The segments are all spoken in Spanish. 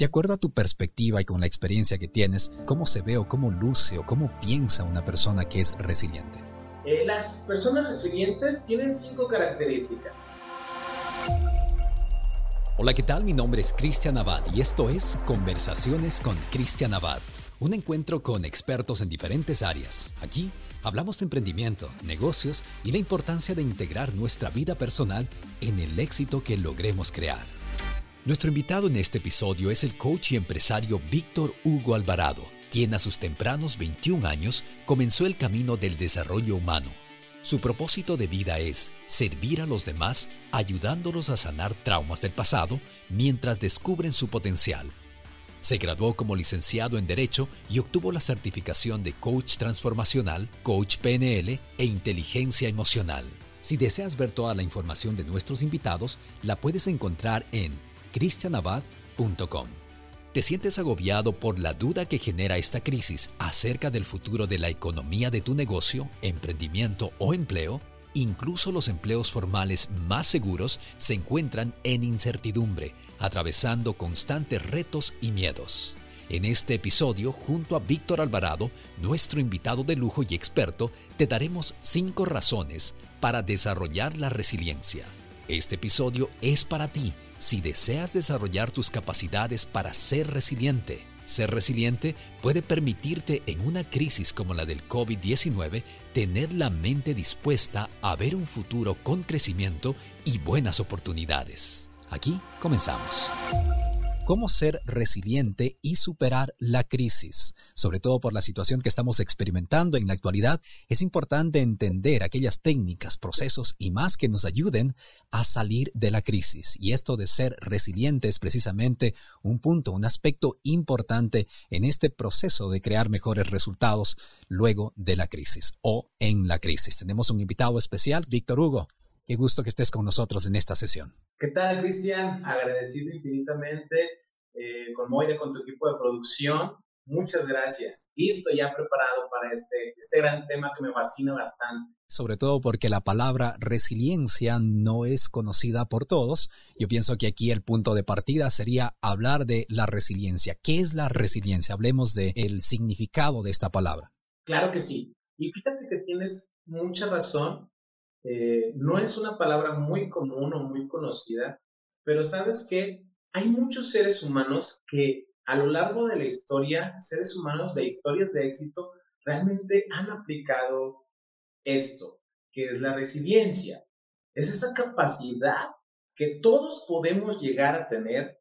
De acuerdo a tu perspectiva y con la experiencia que tienes, ¿cómo se ve o cómo luce o cómo piensa una persona que es resiliente? Eh, las personas resilientes tienen cinco características. Hola, ¿qué tal? Mi nombre es Cristian Abad y esto es Conversaciones con Cristian Abad, un encuentro con expertos en diferentes áreas. Aquí hablamos de emprendimiento, negocios y la importancia de integrar nuestra vida personal en el éxito que logremos crear. Nuestro invitado en este episodio es el coach y empresario Víctor Hugo Alvarado, quien a sus tempranos 21 años comenzó el camino del desarrollo humano. Su propósito de vida es servir a los demás ayudándolos a sanar traumas del pasado mientras descubren su potencial. Se graduó como licenciado en Derecho y obtuvo la certificación de Coach Transformacional, Coach PNL e Inteligencia Emocional. Si deseas ver toda la información de nuestros invitados, la puedes encontrar en cristianabad.com. ¿Te sientes agobiado por la duda que genera esta crisis acerca del futuro de la economía de tu negocio, emprendimiento o empleo? Incluso los empleos formales más seguros se encuentran en incertidumbre, atravesando constantes retos y miedos. En este episodio, junto a Víctor Alvarado, nuestro invitado de lujo y experto, te daremos cinco razones para desarrollar la resiliencia. Este episodio es para ti si deseas desarrollar tus capacidades para ser resiliente. Ser resiliente puede permitirte en una crisis como la del COVID-19 tener la mente dispuesta a ver un futuro con crecimiento y buenas oportunidades. Aquí comenzamos cómo ser resiliente y superar la crisis. Sobre todo por la situación que estamos experimentando en la actualidad, es importante entender aquellas técnicas, procesos y más que nos ayuden a salir de la crisis. Y esto de ser resiliente es precisamente un punto, un aspecto importante en este proceso de crear mejores resultados luego de la crisis o en la crisis. Tenemos un invitado especial, Víctor Hugo. Qué gusto que estés con nosotros en esta sesión. ¿Qué tal, Cristian? Agradecido infinitamente eh, con Moira, con tu equipo de producción. Muchas gracias. Listo, ya preparado para este, este gran tema que me fascina bastante. Sobre todo porque la palabra resiliencia no es conocida por todos. Yo pienso que aquí el punto de partida sería hablar de la resiliencia. ¿Qué es la resiliencia? Hablemos del el significado de esta palabra. Claro que sí. Y fíjate que tienes mucha razón eh, no es una palabra muy común o muy conocida, pero sabes que hay muchos seres humanos que a lo largo de la historia, seres humanos de historias de éxito, realmente han aplicado esto, que es la resiliencia. Es esa capacidad que todos podemos llegar a tener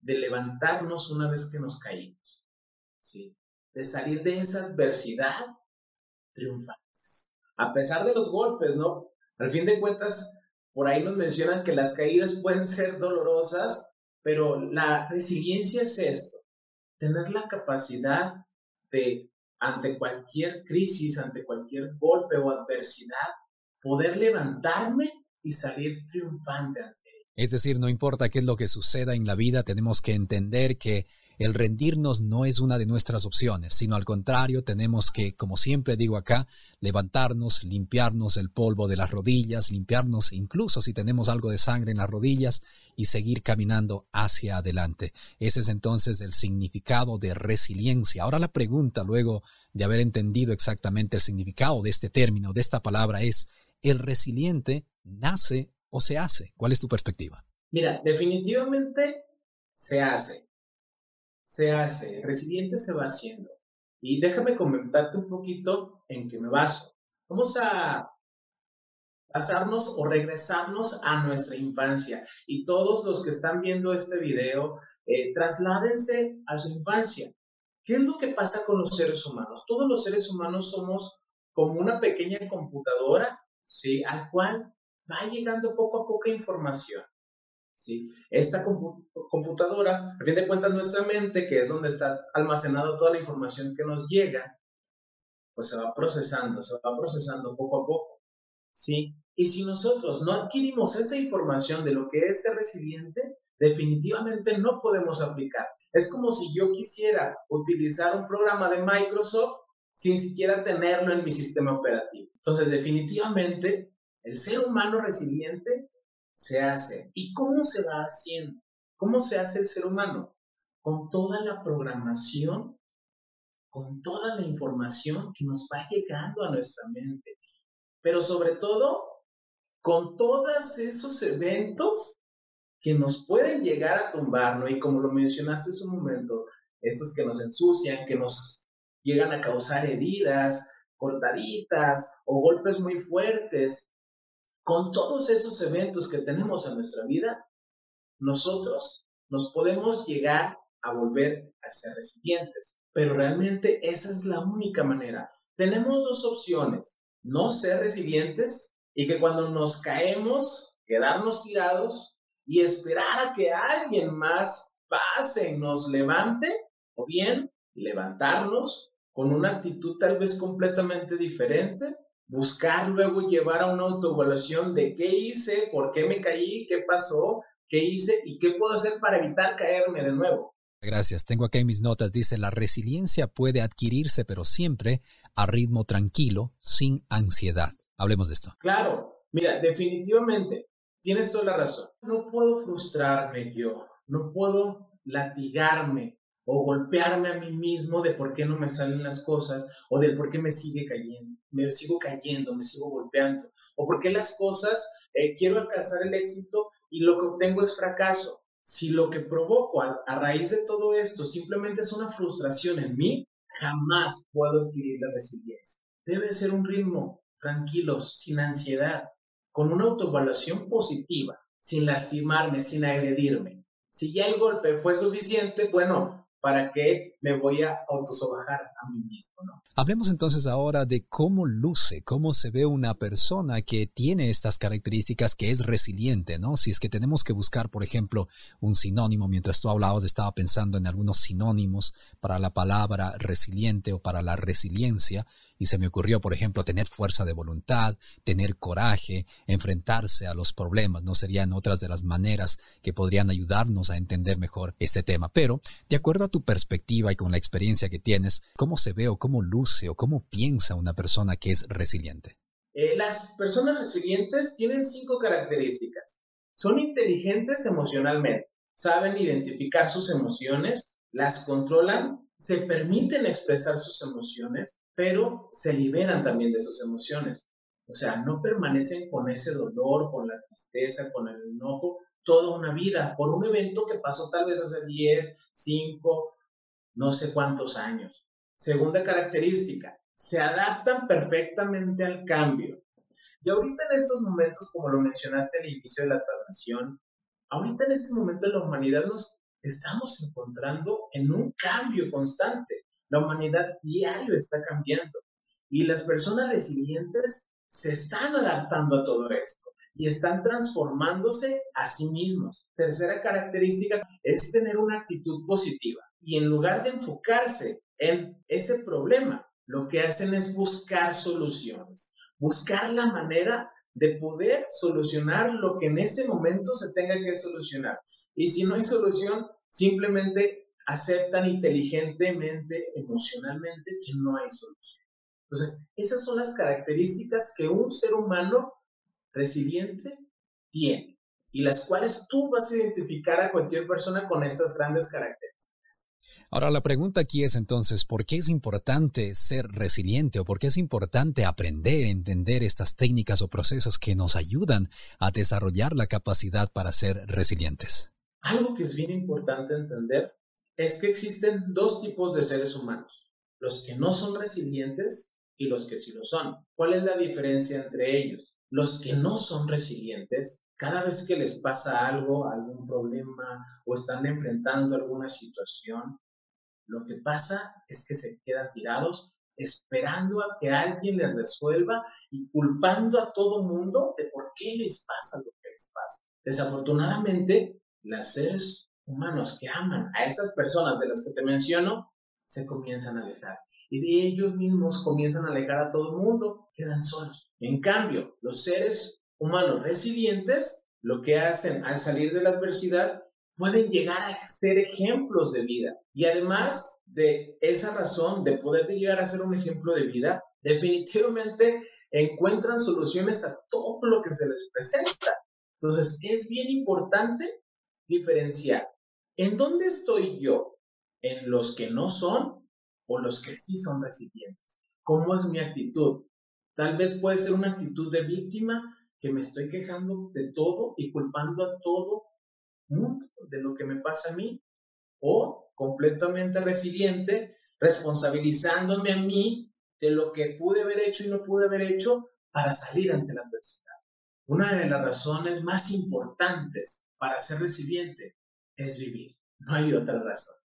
de levantarnos una vez que nos caímos, de salir de esa adversidad triunfantes a pesar de los golpes, ¿no? Al fin de cuentas, por ahí nos mencionan que las caídas pueden ser dolorosas, pero la resiliencia es esto, tener la capacidad de, ante cualquier crisis, ante cualquier golpe o adversidad, poder levantarme y salir triunfante ante. Es decir, no importa qué es lo que suceda en la vida, tenemos que entender que el rendirnos no es una de nuestras opciones, sino al contrario, tenemos que, como siempre digo acá, levantarnos, limpiarnos el polvo de las rodillas, limpiarnos incluso si tenemos algo de sangre en las rodillas y seguir caminando hacia adelante. Ese es entonces el significado de resiliencia. Ahora la pregunta, luego de haber entendido exactamente el significado de este término, de esta palabra, es, ¿el resiliente nace o se hace? ¿Cuál es tu perspectiva? Mira, definitivamente se hace se hace, resiliente se va haciendo. Y déjame comentarte un poquito en qué me baso. Vamos a pasarnos o regresarnos a nuestra infancia. Y todos los que están viendo este video, eh, trasládense a su infancia. ¿Qué es lo que pasa con los seres humanos? Todos los seres humanos somos como una pequeña computadora, ¿sí? Al cual va llegando poco a poco información. Esta computadora, a fin de cuentas, nuestra mente, que es donde está almacenada toda la información que nos llega, pues se va procesando, se va procesando poco a poco, ¿sí? Y si nosotros no adquirimos esa información de lo que es ser resiliente, definitivamente no podemos aplicar. Es como si yo quisiera utilizar un programa de Microsoft sin siquiera tenerlo en mi sistema operativo. Entonces, definitivamente, el ser humano resiliente se hace. ¿Y cómo se va haciendo? ¿Cómo se hace el ser humano? con toda la programación, con toda la información que nos va llegando a nuestra mente, pero sobre todo con todos esos eventos que nos pueden llegar a tumbar, ¿no? Y como lo mencionaste hace un momento, estos que nos ensucian, que nos llegan a causar heridas, cortaditas o golpes muy fuertes, con todos esos eventos que tenemos en nuestra vida, nosotros nos podemos llegar a volver a ser resilientes. Pero realmente esa es la única manera. Tenemos dos opciones, no ser resilientes y que cuando nos caemos, quedarnos tirados y esperar a que alguien más pase y nos levante, o bien levantarnos con una actitud tal vez completamente diferente, buscar luego llevar a una autoevaluación de qué hice, por qué me caí, qué pasó, qué hice y qué puedo hacer para evitar caerme de nuevo. Gracias. Tengo aquí mis notas, dice, la resiliencia puede adquirirse, pero siempre a ritmo tranquilo, sin ansiedad. Hablemos de esto. Claro, mira, definitivamente, tienes toda la razón. No puedo frustrarme yo, no puedo latigarme o golpearme a mí mismo de por qué no me salen las cosas o del por qué me sigue cayendo, me sigo cayendo, me sigo golpeando o por qué las cosas eh, quiero alcanzar el éxito y lo que obtengo es fracaso. Si lo que provoco a, a raíz de todo esto simplemente es una frustración en mí, jamás puedo adquirir la resiliencia. Debe ser un ritmo tranquilo, sin ansiedad, con una autoevaluación positiva, sin lastimarme, sin agredirme. Si ya el golpe fue suficiente, bueno, ¿para qué me voy a autosobajar a mí mismo? ¿no? Hablemos entonces ahora de cómo luce, cómo se ve una persona que tiene estas características, que es resiliente, ¿no? Si es que tenemos que buscar, por ejemplo, un sinónimo, mientras tú hablabas, estaba pensando en algunos sinónimos para la palabra resiliente o para la resiliencia, y se me ocurrió, por ejemplo, tener fuerza de voluntad, tener coraje, enfrentarse a los problemas, no serían otras de las maneras que podrían ayudarnos a entender mejor este tema. Pero, de acuerdo a tu perspectiva y con la experiencia que tienes, ¿cómo se ve o cómo luce o cómo piensa una persona que es resiliente? Eh, las personas resilientes tienen cinco características. Son inteligentes emocionalmente, saben identificar sus emociones, las controlan se permiten expresar sus emociones, pero se liberan también de sus emociones. O sea, no permanecen con ese dolor, con la tristeza, con el enojo, toda una vida por un evento que pasó tal vez hace 10, 5, no sé cuántos años. Segunda característica, se adaptan perfectamente al cambio. Y ahorita en estos momentos, como lo mencionaste al inicio de la transmisión, ahorita en este momento la humanidad nos estamos encontrando en un cambio constante. La humanidad diario está cambiando y las personas resilientes se están adaptando a todo esto y están transformándose a sí mismos. Tercera característica es tener una actitud positiva y en lugar de enfocarse en ese problema, lo que hacen es buscar soluciones, buscar la manera de poder solucionar lo que en ese momento se tenga que solucionar. Y si no hay solución, simplemente aceptan inteligentemente, emocionalmente, que no hay solución. Entonces, esas son las características que un ser humano resiliente tiene y las cuales tú vas a identificar a cualquier persona con estas grandes características. Ahora, la pregunta aquí es entonces, ¿por qué es importante ser resiliente o por qué es importante aprender, entender estas técnicas o procesos que nos ayudan a desarrollar la capacidad para ser resilientes? Algo que es bien importante entender es que existen dos tipos de seres humanos, los que no son resilientes y los que sí lo son. ¿Cuál es la diferencia entre ellos? Los que no son resilientes, cada vez que les pasa algo, algún problema o están enfrentando alguna situación, lo que pasa es que se quedan tirados esperando a que alguien les resuelva y culpando a todo mundo de por qué les pasa lo que les pasa. Desafortunadamente, los seres humanos que aman a estas personas de las que te menciono se comienzan a alejar. Y si ellos mismos comienzan a alejar a todo el mundo, quedan solos. En cambio, los seres humanos resilientes lo que hacen al salir de la adversidad pueden llegar a ser ejemplos de vida. Y además de esa razón de poder llegar a ser un ejemplo de vida, definitivamente encuentran soluciones a todo lo que se les presenta. Entonces, es bien importante diferenciar ¿En dónde estoy yo? ¿En los que no son o los que sí son resilientes? ¿Cómo es mi actitud? Tal vez puede ser una actitud de víctima que me estoy quejando de todo y culpando a todo de lo que me pasa a mí. O completamente resiliente, responsabilizándome a mí de lo que pude haber hecho y no pude haber hecho para salir ante la adversidad. Una de las razones más importantes para ser resiliente es vivir. No hay otra razón.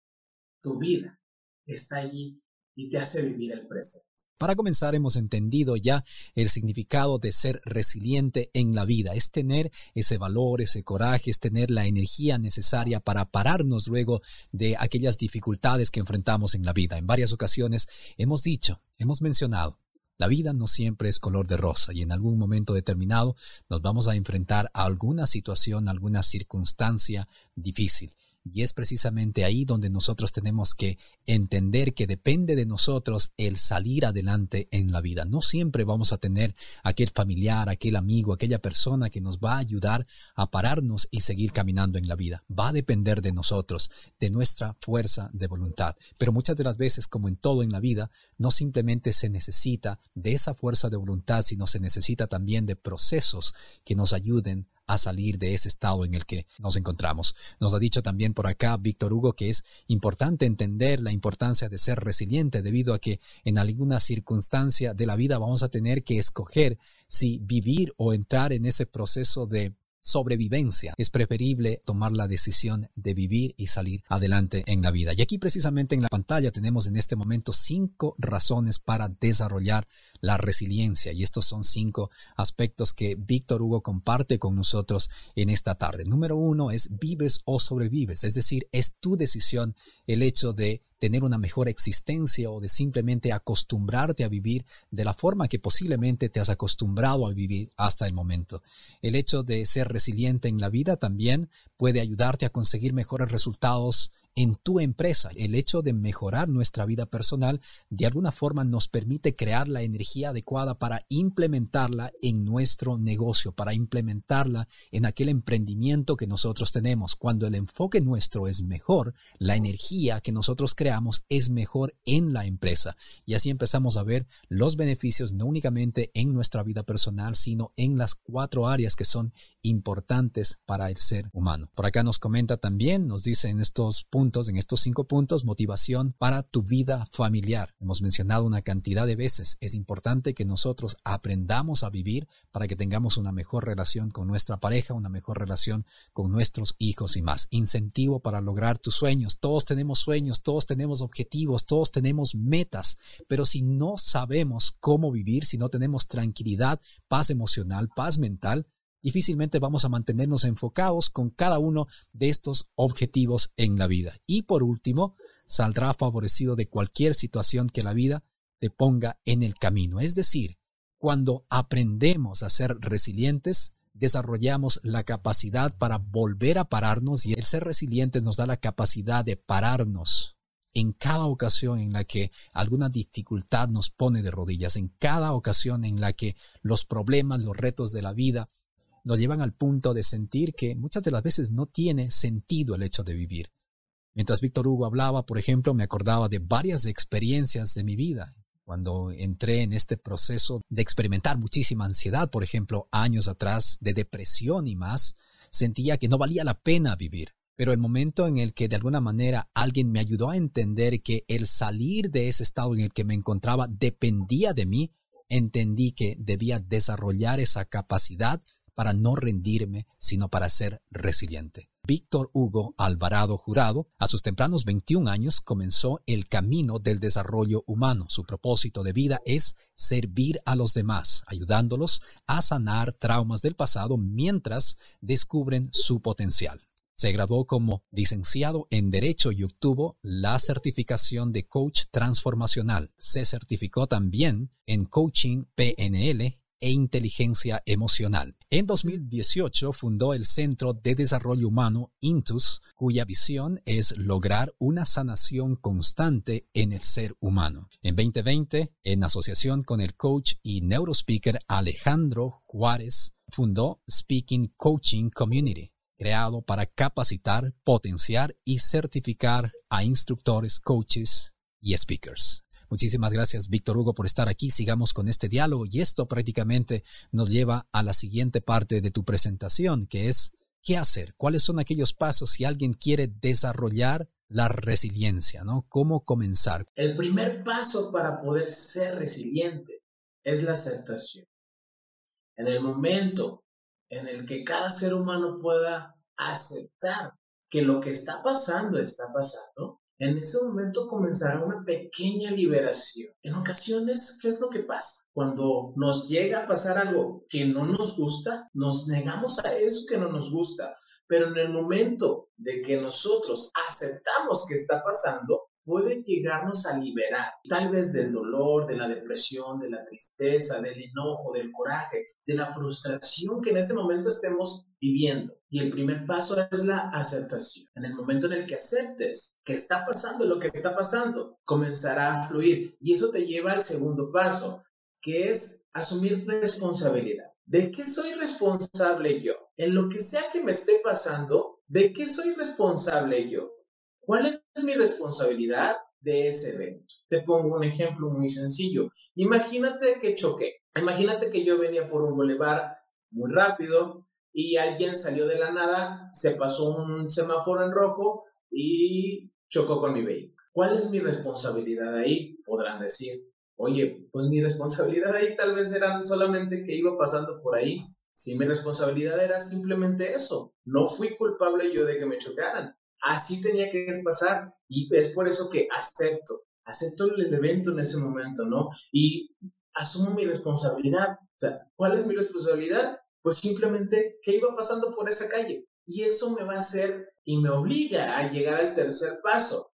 Tu vida está allí y te hace vivir el presente. Para comenzar, hemos entendido ya el significado de ser resiliente en la vida. Es tener ese valor, ese coraje, es tener la energía necesaria para pararnos luego de aquellas dificultades que enfrentamos en la vida. En varias ocasiones hemos dicho, hemos mencionado, la vida no siempre es color de rosa y en algún momento determinado nos vamos a enfrentar a alguna situación, alguna circunstancia difícil. Y es precisamente ahí donde nosotros tenemos que entender que depende de nosotros el salir adelante en la vida. No siempre vamos a tener aquel familiar, aquel amigo, aquella persona que nos va a ayudar a pararnos y seguir caminando en la vida. Va a depender de nosotros, de nuestra fuerza de voluntad. Pero muchas de las veces, como en todo en la vida, no simplemente se necesita de esa fuerza de voluntad, sino se necesita también de procesos que nos ayuden a salir de ese estado en el que nos encontramos. Nos ha dicho también por acá Víctor Hugo que es importante entender la importancia de ser resiliente debido a que en alguna circunstancia de la vida vamos a tener que escoger si vivir o entrar en ese proceso de sobrevivencia. Es preferible tomar la decisión de vivir y salir adelante en la vida. Y aquí precisamente en la pantalla tenemos en este momento cinco razones para desarrollar la resiliencia. Y estos son cinco aspectos que Víctor Hugo comparte con nosotros en esta tarde. Número uno es vives o sobrevives. Es decir, es tu decisión el hecho de tener una mejor existencia o de simplemente acostumbrarte a vivir de la forma que posiblemente te has acostumbrado a vivir hasta el momento. El hecho de ser resiliente en la vida también puede ayudarte a conseguir mejores resultados en tu empresa. El hecho de mejorar nuestra vida personal de alguna forma nos permite crear la energía adecuada para implementarla en nuestro negocio, para implementarla en aquel emprendimiento que nosotros tenemos. Cuando el enfoque nuestro es mejor, la energía que nosotros creamos es mejor en la empresa. Y así empezamos a ver los beneficios no únicamente en nuestra vida personal, sino en las cuatro áreas que son importantes para el ser humano. Por acá nos comenta también, nos dice en estos puntos, en estos cinco puntos, motivación para tu vida familiar. Hemos mencionado una cantidad de veces. Es importante que nosotros aprendamos a vivir para que tengamos una mejor relación con nuestra pareja, una mejor relación con nuestros hijos y más. Incentivo para lograr tus sueños. Todos tenemos sueños, todos tenemos objetivos, todos tenemos metas, pero si no sabemos cómo vivir, si no tenemos tranquilidad, paz emocional, paz mental, difícilmente vamos a mantenernos enfocados con cada uno de estos objetivos en la vida. Y por último, saldrá favorecido de cualquier situación que la vida te ponga en el camino. Es decir, cuando aprendemos a ser resilientes, desarrollamos la capacidad para volver a pararnos y el ser resilientes nos da la capacidad de pararnos en cada ocasión en la que alguna dificultad nos pone de rodillas, en cada ocasión en la que los problemas, los retos de la vida nos llevan al punto de sentir que muchas de las veces no tiene sentido el hecho de vivir. Mientras Víctor Hugo hablaba, por ejemplo, me acordaba de varias experiencias de mi vida. Cuando entré en este proceso de experimentar muchísima ansiedad, por ejemplo, años atrás, de depresión y más, sentía que no valía la pena vivir. Pero el momento en el que de alguna manera alguien me ayudó a entender que el salir de ese estado en el que me encontraba dependía de mí, entendí que debía desarrollar esa capacidad para no rendirme, sino para ser resiliente. Víctor Hugo Alvarado Jurado, a sus tempranos 21 años, comenzó el camino del desarrollo humano. Su propósito de vida es servir a los demás, ayudándolos a sanar traumas del pasado mientras descubren su potencial. Se graduó como licenciado en Derecho y obtuvo la certificación de coach transformacional. Se certificó también en coaching PNL e inteligencia emocional. En 2018 fundó el Centro de Desarrollo Humano Intus, cuya visión es lograr una sanación constante en el ser humano. En 2020, en asociación con el coach y neurospeaker Alejandro Juárez, fundó Speaking Coaching Community creado para capacitar, potenciar y certificar a instructores, coaches y speakers. Muchísimas gracias, Víctor Hugo, por estar aquí. Sigamos con este diálogo y esto prácticamente nos lleva a la siguiente parte de tu presentación, que es qué hacer, cuáles son aquellos pasos si alguien quiere desarrollar la resiliencia, ¿no? ¿Cómo comenzar? El primer paso para poder ser resiliente es la aceptación. En el momento en el que cada ser humano pueda aceptar que lo que está pasando está pasando, en ese momento comenzará una pequeña liberación. En ocasiones, ¿qué es lo que pasa? Cuando nos llega a pasar algo que no nos gusta, nos negamos a eso que no nos gusta. Pero en el momento de que nosotros aceptamos que está pasando, puede llegarnos a liberar, tal vez del dolor, de la depresión, de la tristeza, del enojo, del coraje, de la frustración que en ese momento estemos viviendo. Y el primer paso es la aceptación. En el momento en el que aceptes que está pasando lo que está pasando, comenzará a fluir. Y eso te lleva al segundo paso, que es asumir responsabilidad. ¿De qué soy responsable yo? En lo que sea que me esté pasando, ¿de qué soy responsable yo? ¿Cuál es mi responsabilidad de ese evento? Te pongo un ejemplo muy sencillo. Imagínate que choqué. Imagínate que yo venía por un bulevar muy rápido y alguien salió de la nada, se pasó un semáforo en rojo y chocó con mi vehículo. ¿Cuál es mi responsabilidad ahí? Podrán decir, oye, pues mi responsabilidad ahí tal vez era solamente que iba pasando por ahí. Si mi responsabilidad era simplemente eso, no fui culpable yo de que me chocaran. Así tenía que pasar y es por eso que acepto, acepto el evento en ese momento, ¿no? Y asumo mi responsabilidad. O sea, ¿cuál es mi responsabilidad? Pues simplemente que iba pasando por esa calle. Y eso me va a hacer y me obliga a llegar al tercer paso,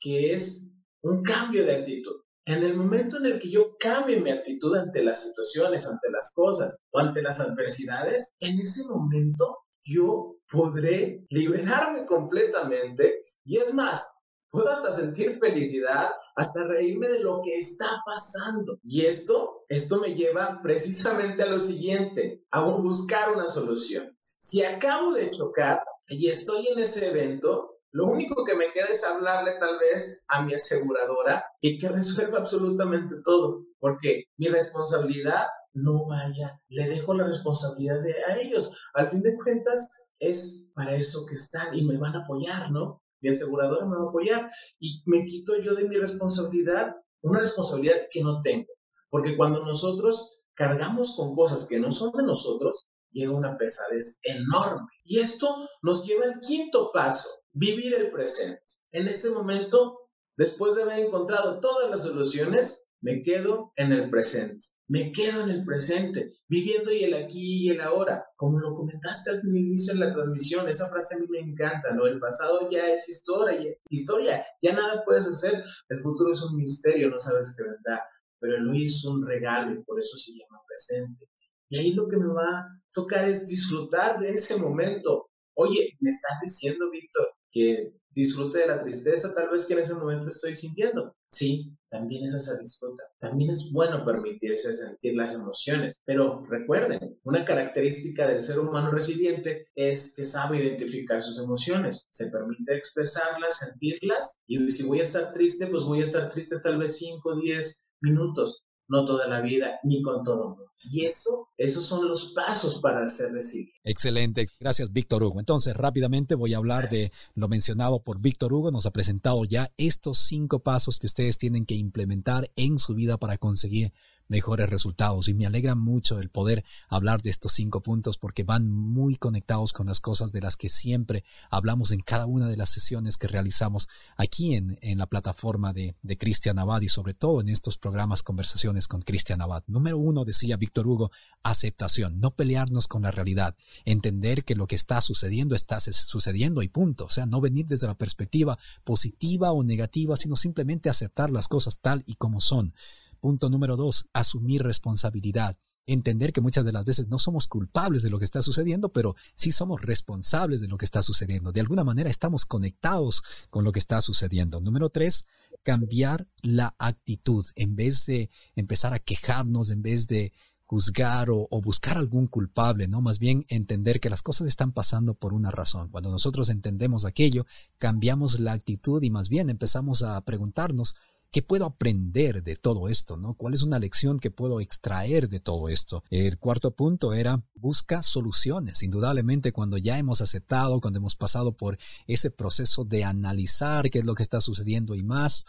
que es un cambio de actitud. En el momento en el que yo cambie mi actitud ante las situaciones, ante las cosas o ante las adversidades, en ese momento yo podré liberarme completamente y es más, puedo hasta sentir felicidad, hasta reírme de lo que está pasando. Y esto, esto me lleva precisamente a lo siguiente, a buscar una solución. Si acabo de chocar y estoy en ese evento, lo único que me queda es hablarle tal vez a mi aseguradora y que resuelva absolutamente todo, porque mi responsabilidad no vaya, le dejo la responsabilidad a ellos. Al fin de cuentas, es para eso que están y me van a apoyar, ¿no? Mi aseguradora me va a apoyar y me quito yo de mi responsabilidad una responsabilidad que no tengo. Porque cuando nosotros cargamos con cosas que no son de nosotros, llega una pesadez enorme. Y esto nos lleva al quinto paso, vivir el presente. En ese momento, después de haber encontrado todas las soluciones, me quedo en el presente. Me quedo en el presente, viviendo y el aquí y el ahora. Como lo comentaste al inicio en la transmisión, esa frase a mí me encanta, ¿no? El pasado ya es historia, historia, ya nada puedes hacer. El futuro es un misterio, no sabes qué vendrá. Pero el hoy es un regalo y por eso se llama presente. Y ahí lo que me va a tocar es disfrutar de ese momento. Oye, me estás diciendo, Víctor, que disfrute de la tristeza tal vez que en ese momento estoy sintiendo. Sí, también es esa disfruta. También es bueno permitirse sentir las emociones. Pero recuerden, una característica del ser humano resiliente es que sabe identificar sus emociones. Se permite expresarlas, sentirlas. Y si voy a estar triste, pues voy a estar triste tal vez 5 o 10 minutos no toda la vida ni con todo mundo. Y eso, esos son los pasos para ser resiliente. Excelente, gracias Víctor Hugo. Entonces, rápidamente voy a hablar de lo mencionado por Víctor Hugo. Nos ha presentado ya estos cinco pasos que ustedes tienen que implementar en su vida para conseguir mejores resultados. Y me alegra mucho el poder hablar de estos cinco puntos porque van muy conectados con las cosas de las que siempre hablamos en cada una de las sesiones que realizamos aquí en, en la plataforma de, de Cristian Abad y sobre todo en estos programas Conversaciones con Cristian Abad. Número uno, decía Víctor Hugo, aceptación, no pelearnos con la realidad, entender que lo que está sucediendo está sucediendo y punto. O sea, no venir desde la perspectiva positiva o negativa, sino simplemente aceptar las cosas tal y como son. Punto número dos, asumir responsabilidad. Entender que muchas de las veces no somos culpables de lo que está sucediendo, pero sí somos responsables de lo que está sucediendo. De alguna manera estamos conectados con lo que está sucediendo. Número tres, cambiar la actitud. En vez de empezar a quejarnos, en vez de juzgar o, buscar algún culpable, ¿no? Más bien entender que las cosas están pasando por una razón. Cuando nosotros entendemos aquello, cambiamos la actitud y más bien empezamos a preguntarnos, ¿qué puedo aprender de todo esto, no? ¿Cuál es una lección que puedo extraer de todo esto? El cuarto punto era busca soluciones. Indudablemente cuando ya hemos aceptado, cuando hemos pasado por ese proceso de analizar qué es lo que está sucediendo y más,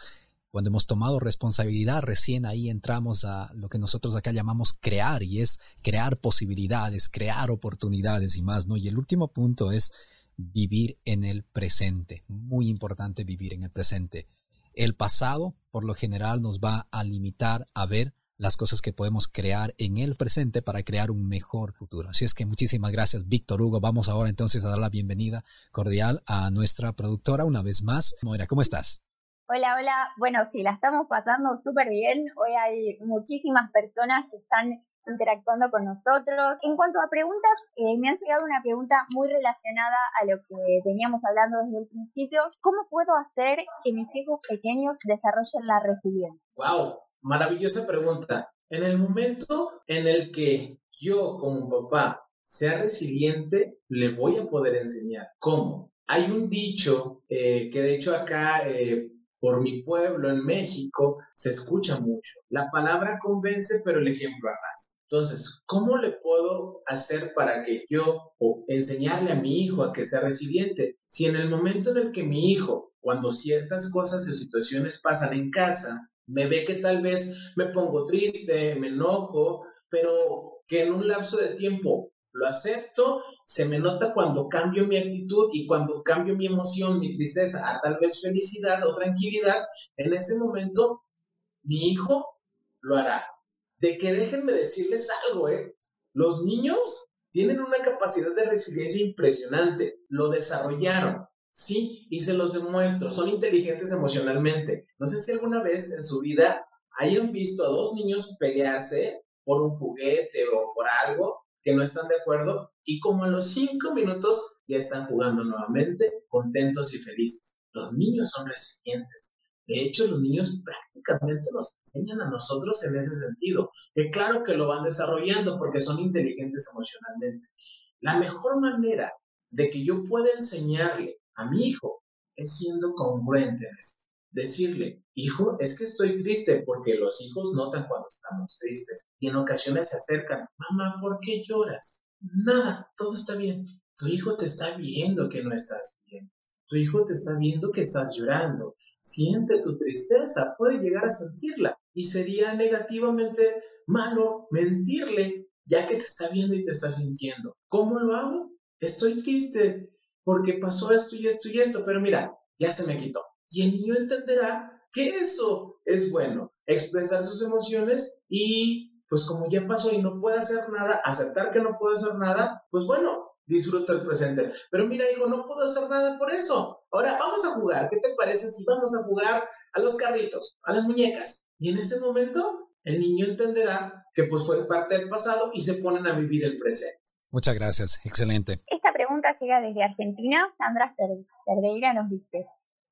cuando hemos tomado responsabilidad, recién ahí entramos a lo que nosotros acá llamamos crear y es crear posibilidades, crear oportunidades y más, ¿no? Y el último punto es vivir en el presente. Muy importante vivir en el presente. El pasado, por lo general, nos va a limitar a ver las cosas que podemos crear en el presente para crear un mejor futuro. Así es que muchísimas gracias, Víctor Hugo. Vamos ahora entonces a dar la bienvenida cordial a nuestra productora una vez más. Moira, ¿cómo estás? Hola, hola. Bueno, sí, la estamos pasando súper bien. Hoy hay muchísimas personas que están interactuando con nosotros. En cuanto a preguntas, eh, me ha llegado una pregunta muy relacionada a lo que veníamos hablando desde el principio. ¿Cómo puedo hacer que mis hijos pequeños desarrollen la resiliencia? ¡Wow! Maravillosa pregunta. En el momento en el que yo como papá sea resiliente, le voy a poder enseñar. ¿Cómo? Hay un dicho eh, que de hecho acá eh, por mi pueblo en México se escucha mucho. La palabra convence, pero el ejemplo arrastra. Entonces, ¿cómo le puedo hacer para que yo o enseñarle a mi hijo a que sea resiliente? Si en el momento en el que mi hijo, cuando ciertas cosas o situaciones pasan en casa, me ve que tal vez me pongo triste, me enojo, pero que en un lapso de tiempo lo acepto, se me nota cuando cambio mi actitud y cuando cambio mi emoción, mi tristeza a tal vez felicidad o tranquilidad, en ese momento mi hijo lo hará. De que déjenme decirles algo, ¿eh? Los niños tienen una capacidad de resiliencia impresionante, lo desarrollaron, sí, y se los demuestro, son inteligentes emocionalmente. No sé si alguna vez en su vida hayan visto a dos niños pelearse por un juguete o por algo que no están de acuerdo y como a los cinco minutos ya están jugando nuevamente, contentos y felices. Los niños son resilientes. De hecho, los niños prácticamente nos enseñan a nosotros en ese sentido, que claro que lo van desarrollando porque son inteligentes emocionalmente. La mejor manera de que yo pueda enseñarle a mi hijo es siendo congruente en esto decirle, hijo, es que estoy triste, porque los hijos notan cuando estamos tristes y en ocasiones se acercan, mamá, ¿por qué lloras? Nada, todo está bien. Tu hijo te está viendo que no estás bien. Tu hijo te está viendo que estás llorando. Siente tu tristeza, puede llegar a sentirla. Y sería negativamente malo mentirle, ya que te está viendo y te está sintiendo. ¿Cómo lo hago? Estoy triste porque pasó esto y esto y esto, pero mira, ya se me quitó y el niño entenderá que eso es bueno, expresar sus emociones y pues como ya pasó y no puede hacer nada, aceptar que no puede hacer nada, pues bueno, disfruta el presente. Pero mira, hijo, no puedo hacer nada por eso. Ahora vamos a jugar. ¿Qué te parece si vamos a jugar a los carritos, a las muñecas? Y en ese momento el niño entenderá que pues fue parte del pasado y se ponen a vivir el presente. Muchas gracias, excelente. Esta pregunta llega desde Argentina. Sandra Cerdeira nos dice,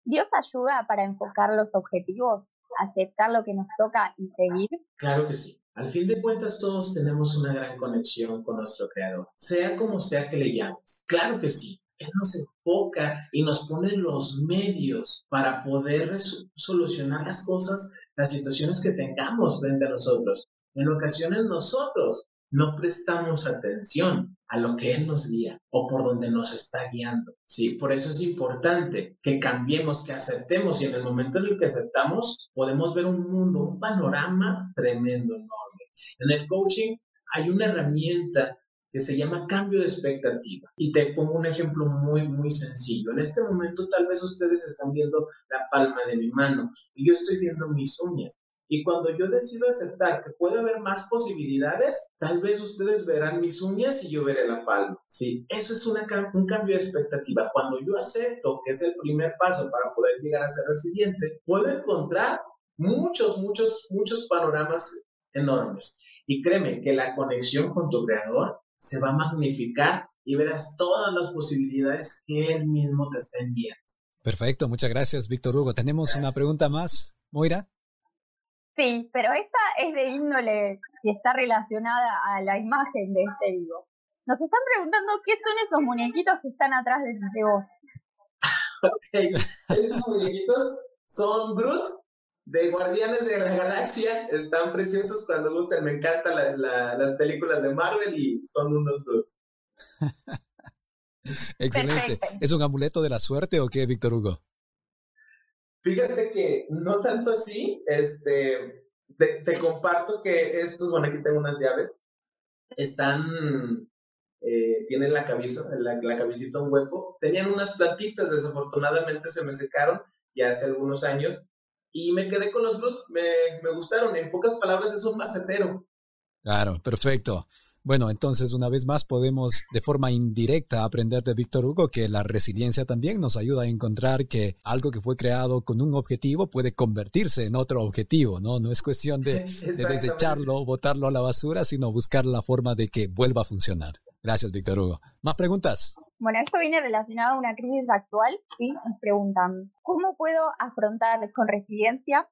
¿Dios ayuda para enfocar los objetivos, aceptar lo que nos toca y seguir? Claro que sí. Al fin de cuentas, todos tenemos una gran conexión con nuestro Creador, sea como sea que le llames. Claro que sí. Él nos enfoca y nos pone los medios para poder solucionar las cosas, las situaciones que tengamos frente a nosotros. En ocasiones nosotros no prestamos atención a lo que Él nos guía o por donde nos está guiando. Sí, por eso es importante que cambiemos, que aceptemos y en el momento en el que aceptamos podemos ver un mundo, un panorama tremendo, enorme. En el coaching hay una herramienta que se llama cambio de expectativa. Y te pongo un ejemplo muy, muy sencillo. En este momento tal vez ustedes están viendo la palma de mi mano y yo estoy viendo mis uñas. Y cuando yo decido aceptar que puede haber más posibilidades, tal vez ustedes verán mis uñas y yo veré la palma. Sí, eso es una, un cambio de expectativa. Cuando yo acepto que es el primer paso para poder llegar a ser resiliente, puedo encontrar muchos, muchos, muchos panoramas enormes. Y créeme que la conexión con tu creador se va a magnificar y verás todas las posibilidades que él mismo te está enviando. Perfecto, muchas gracias, Víctor Hugo. Tenemos una pregunta más, Moira. Sí, pero esta es de índole que está relacionada a la imagen de este vivo. Nos están preguntando qué son esos muñequitos que están atrás de, vos. ok, esos muñequitos son Brut de Guardianes de la Galaxia. Están preciosos cuando gusten. Me encantan las películas de Marvel y son unos Brut. Excelente. ¿Es un amuleto de la suerte o qué, Víctor Hugo? Fíjate que no tanto así, este, te, comparto que estos, bueno, aquí tengo unas llaves, están, eh, tienen la cabeza, la, la cabecita un hueco, tenían unas plantitas, desafortunadamente se me secaron ya hace algunos años, y me quedé con los Brut, me, me gustaron, en pocas palabras es un macetero. Claro, perfecto. Bueno, entonces una vez más podemos de forma indirecta aprender de Víctor Hugo que la resiliencia también nos ayuda a encontrar que algo que fue creado con un objetivo puede convertirse en otro objetivo, ¿no? No es cuestión de, de desecharlo, botarlo a la basura, sino buscar la forma de que vuelva a funcionar. Gracias, Víctor Hugo. ¿Más preguntas? Bueno, esto viene relacionado a una crisis actual, ¿sí? Nos preguntan, ¿cómo puedo afrontar con resiliencia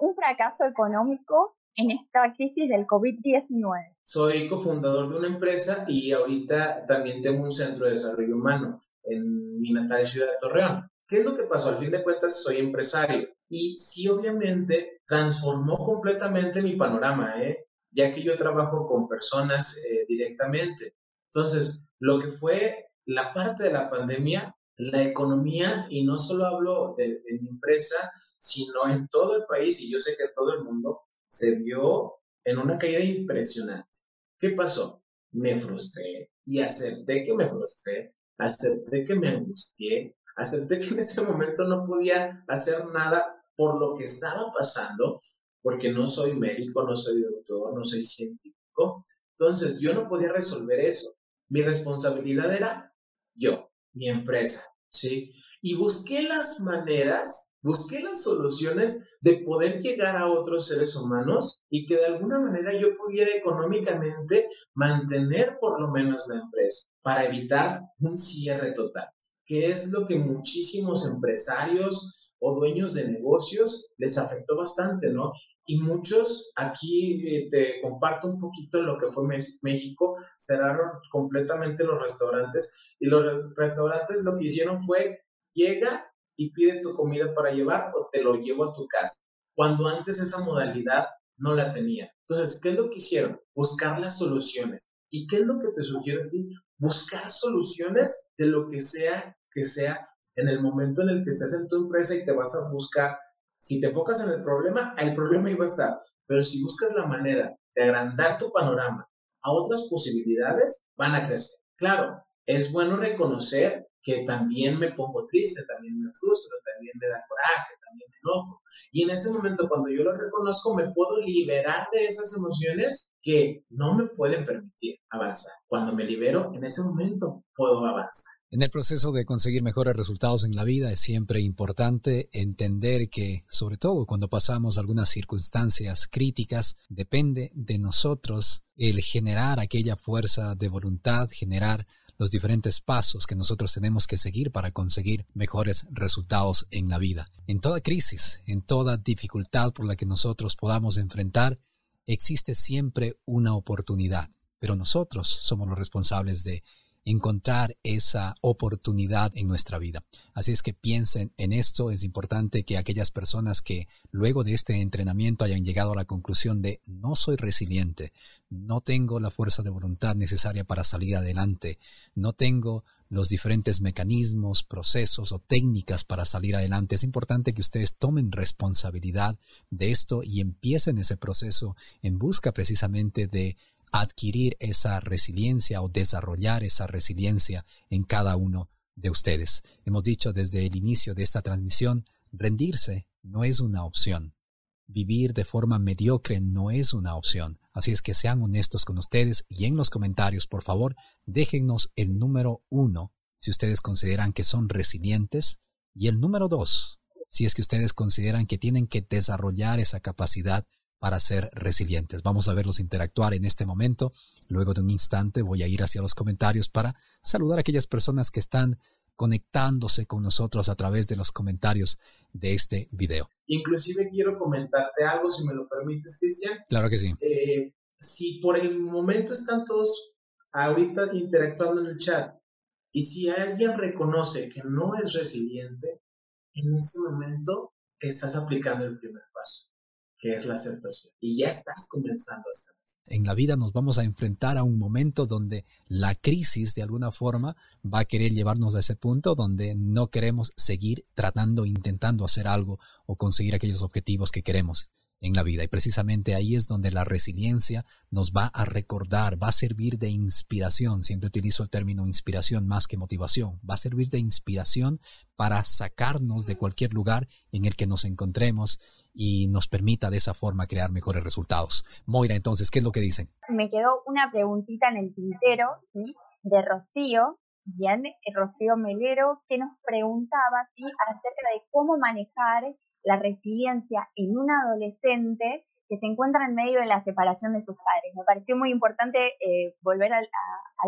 un fracaso económico en esta crisis del COVID-19? Soy cofundador de una empresa y ahorita también tengo un centro de desarrollo humano en mi natal ciudad de Torreón. ¿Qué es lo que pasó? Al fin de cuentas, soy empresario y sí, obviamente, transformó completamente mi panorama, ¿eh? ya que yo trabajo con personas eh, directamente. Entonces, lo que fue la parte de la pandemia, la economía, y no solo hablo de, de mi empresa, sino en todo el país, y yo sé que en todo el mundo, se vio en una caída impresionante. ¿Qué pasó? Me frustré y acepté que me frustré, acepté que me angustié, acepté que en ese momento no podía hacer nada por lo que estaba pasando, porque no soy médico, no soy doctor, no soy científico. Entonces, yo no podía resolver eso. Mi responsabilidad era yo, mi empresa, ¿sí? Y busqué las maneras busqué las soluciones de poder llegar a otros seres humanos y que de alguna manera yo pudiera económicamente mantener por lo menos la empresa para evitar un cierre total, que es lo que muchísimos empresarios o dueños de negocios les afectó bastante, ¿no? Y muchos, aquí eh, te comparto un poquito lo que fue México, cerraron completamente los restaurantes y los restaurantes lo que hicieron fue llega y pide tu comida para llevar o te lo llevo a tu casa, cuando antes esa modalidad no la tenía. Entonces, ¿qué es lo que hicieron? Buscar las soluciones. ¿Y qué es lo que te sugiero a ti? Buscar soluciones de lo que sea que sea en el momento en el que estés en tu empresa y te vas a buscar. Si te enfocas en el problema, el problema iba a estar. Pero si buscas la manera de agrandar tu panorama a otras posibilidades, van a crecer. Claro, es bueno reconocer que también me pongo triste, también me frustro, también me da coraje, también me enojo. Y en ese momento, cuando yo lo reconozco, me puedo liberar de esas emociones que no me pueden permitir avanzar. Cuando me libero, en ese momento puedo avanzar. En el proceso de conseguir mejores resultados en la vida es siempre importante entender que, sobre todo cuando pasamos algunas circunstancias críticas, depende de nosotros el generar aquella fuerza de voluntad, generar los diferentes pasos que nosotros tenemos que seguir para conseguir mejores resultados en la vida. En toda crisis, en toda dificultad por la que nosotros podamos enfrentar, existe siempre una oportunidad, pero nosotros somos los responsables de encontrar esa oportunidad en nuestra vida. Así es que piensen en esto. Es importante que aquellas personas que luego de este entrenamiento hayan llegado a la conclusión de no soy resiliente, no tengo la fuerza de voluntad necesaria para salir adelante, no tengo los diferentes mecanismos, procesos o técnicas para salir adelante. Es importante que ustedes tomen responsabilidad de esto y empiecen ese proceso en busca precisamente de adquirir esa resiliencia o desarrollar esa resiliencia en cada uno de ustedes. Hemos dicho desde el inicio de esta transmisión, rendirse no es una opción. Vivir de forma mediocre no es una opción. Así es que sean honestos con ustedes y en los comentarios, por favor, déjennos el número uno si ustedes consideran que son resilientes y el número dos si es que ustedes consideran que tienen que desarrollar esa capacidad para ser resilientes. Vamos a verlos interactuar en este momento. Luego de un instante voy a ir hacia los comentarios para saludar a aquellas personas que están conectándose con nosotros a través de los comentarios de este video. Inclusive quiero comentarte algo, si me lo permites, Cristian. Claro que sí. Eh, si por el momento están todos ahorita interactuando en el chat y si alguien reconoce que no es resiliente, en ese momento estás aplicando el primer paso que es la aceptación. Y ya estás comenzando a. En la vida nos vamos a enfrentar a un momento donde la crisis de alguna forma va a querer llevarnos a ese punto donde no queremos seguir tratando, intentando hacer algo o conseguir aquellos objetivos que queremos en la vida. Y precisamente ahí es donde la resiliencia nos va a recordar, va a servir de inspiración. Siempre utilizo el término inspiración más que motivación. Va a servir de inspiración para sacarnos de cualquier lugar en el que nos encontremos y nos permita de esa forma crear mejores resultados. Moira, entonces, ¿qué es lo que dicen? Me quedó una preguntita en el tintero, ¿sí? De Rocío, bien, Rocío Melero, que nos preguntaba, ¿sí? Acerca de cómo manejar la resiliencia en un adolescente que se encuentra en medio de la separación de sus padres. Me pareció muy importante eh, volver a,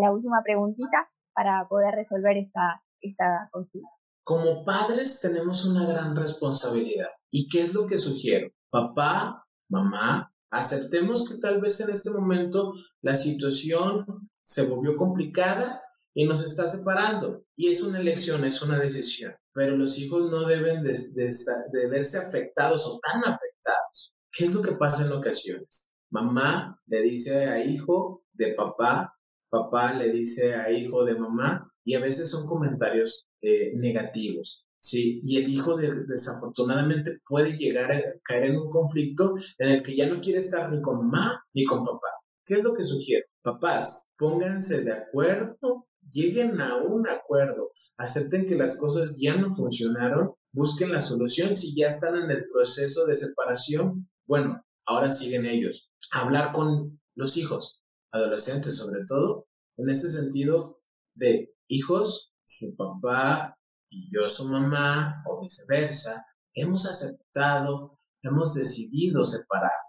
la última preguntita para poder resolver esta, esta consigna. Como padres tenemos una gran responsabilidad. ¿Y qué es lo que sugiero? Papá, mamá, aceptemos que tal vez en este momento la situación se volvió complicada y nos está separando. Y es una elección, es una decisión. Pero los hijos no deben de, verse afectados o tan afectados. ¿Qué es lo que pasa en ocasiones? Mamá le dice a hijo de papá, papá le dice a hijo de mamá, y a veces son comentarios eh, negativos. Sí, y el hijo desafortunadamente puede llegar a caer en un conflicto en el que ya no quiere estar ni con mamá ni con papá. ¿Qué es lo que sugiero? Papás, pónganse de acuerdo lleguen a un acuerdo, acepten que las cosas ya no funcionaron, busquen la solución. Si ya están en el proceso de separación, bueno, ahora siguen ellos. Hablar con los hijos, adolescentes sobre todo, en ese sentido de hijos, su papá y yo su mamá o viceversa, hemos aceptado, hemos decidido separar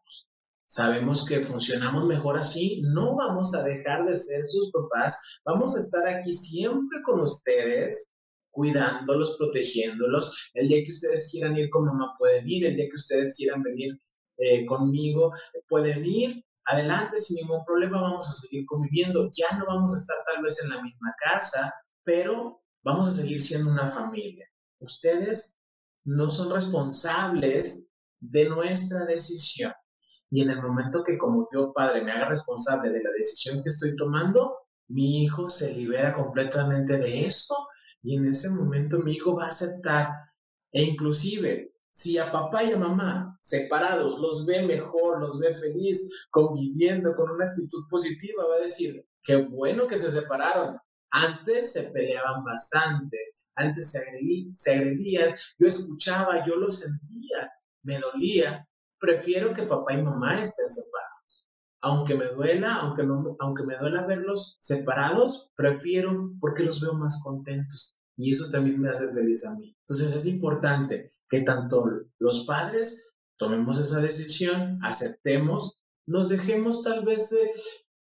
sabemos que funcionamos mejor así, no vamos a dejar de ser sus papás, vamos a estar aquí siempre con ustedes, cuidándolos, protegiéndolos. El día que ustedes quieran ir con mamá pueden ir, el día que ustedes quieran venir eh, conmigo pueden ir. Adelante, sin ningún problema, vamos a seguir conviviendo. Ya no vamos a estar tal vez en la misma casa, pero vamos a seguir siendo una familia. Ustedes no son responsables de nuestra decisión. Y en el momento que como yo, padre, me haga responsable de la decisión que estoy tomando, mi hijo se libera completamente de esto y en ese momento mi hijo va a aceptar. E inclusive, si a papá y a mamá separados los ve mejor, los ve feliz, conviviendo con una actitud positiva, va a decir, qué bueno que se separaron. Antes se peleaban bastante, antes se se agredían, yo escuchaba, yo lo sentía, me dolía, prefiero que papá y mamá estén separados. Aunque me duela, aunque, aunque me duela verlos separados, prefiero porque los veo más contentos. Y eso también me hace feliz a mí. Entonces es importante que tanto los padres tomemos esa decisión, aceptemos, nos dejemos tal vez de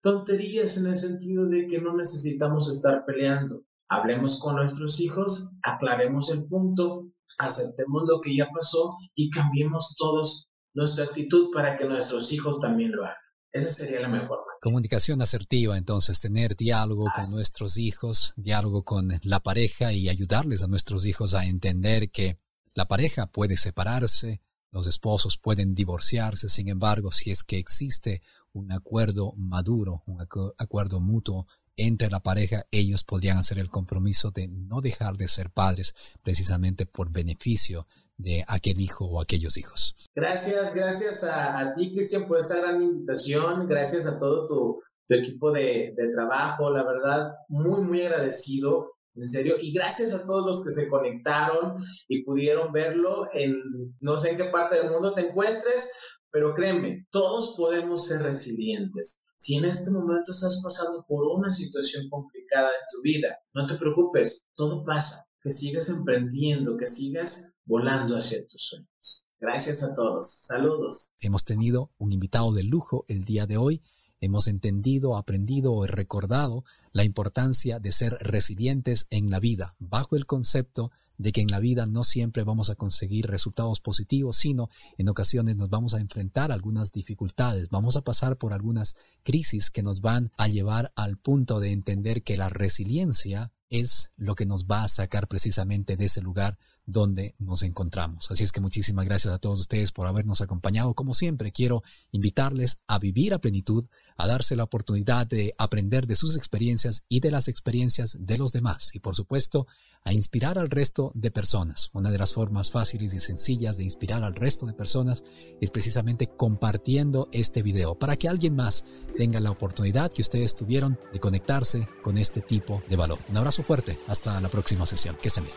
tonterías en el sentido de que no necesitamos estar peleando. Hablemos con nuestros hijos, aclaremos el punto, aceptemos lo que ya pasó y cambiemos todos nuestra actitud para que nuestros hijos también lo hagan. Esa sería la mejor manera. Comunicación asertiva, entonces, tener diálogo con nuestros hijos, diálogo con la pareja y ayudarles a nuestros hijos a entender que la pareja puede separarse, los esposos pueden divorciarse, sin embargo, si es que existe un acuerdo maduro, un acuerdo mutuo entre la pareja, ellos podrían hacer el compromiso de no dejar de ser padres precisamente por beneficio de aquel hijo o aquellos hijos. Gracias, gracias a, ti, Cristian, por esta gran invitación. Gracias a todo tu, equipo de, de, trabajo. La verdad, muy, muy agradecido, en serio. Y gracias a todos los que se conectaron y pudieron verlo en no sé en qué parte del mundo te encuentres, pero créeme, todos podemos ser resilientes. Si en este momento estás pasando por una situación complicada en tu vida, no te preocupes, todo pasa. Que sigas emprendiendo, que sigas volando hacia tus sueños. Gracias a todos. Saludos. Hemos tenido un invitado de lujo el día de hoy hemos entendido, aprendido o recordado la importancia de ser resilientes en la vida, bajo el concepto de que en la vida no siempre vamos a conseguir resultados positivos, sino en ocasiones nos vamos a enfrentar a algunas dificultades, vamos a pasar por algunas crisis que nos van a llevar al punto de entender que la resiliencia es lo que nos va a sacar precisamente de ese lugar donde nos encontramos. Así es que muchísimas gracias a todos ustedes por habernos acompañado. Como siempre, quiero invitarles a vivir a plenitud, a darse la oportunidad de aprender de sus experiencias y de las experiencias de los demás. Y por supuesto, a inspirar al resto de personas. Una de las formas fáciles y sencillas de inspirar al resto de personas es precisamente compartiendo este video para que alguien más tenga la oportunidad que ustedes tuvieron de conectarse con este tipo de valor. Un abrazo fuerte. Hasta la próxima sesión. Que estén bien.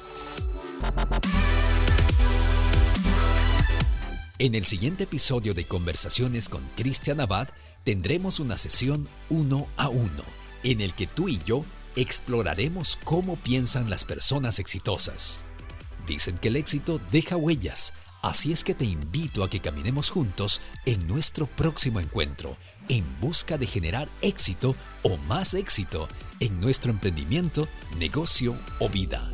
En el siguiente episodio de Conversaciones con Cristian Abad tendremos una sesión uno a uno, en el que tú y yo exploraremos cómo piensan las personas exitosas. Dicen que el éxito deja huellas, así es que te invito a que caminemos juntos en nuestro próximo encuentro, en busca de generar éxito o más éxito en nuestro emprendimiento, negocio o vida.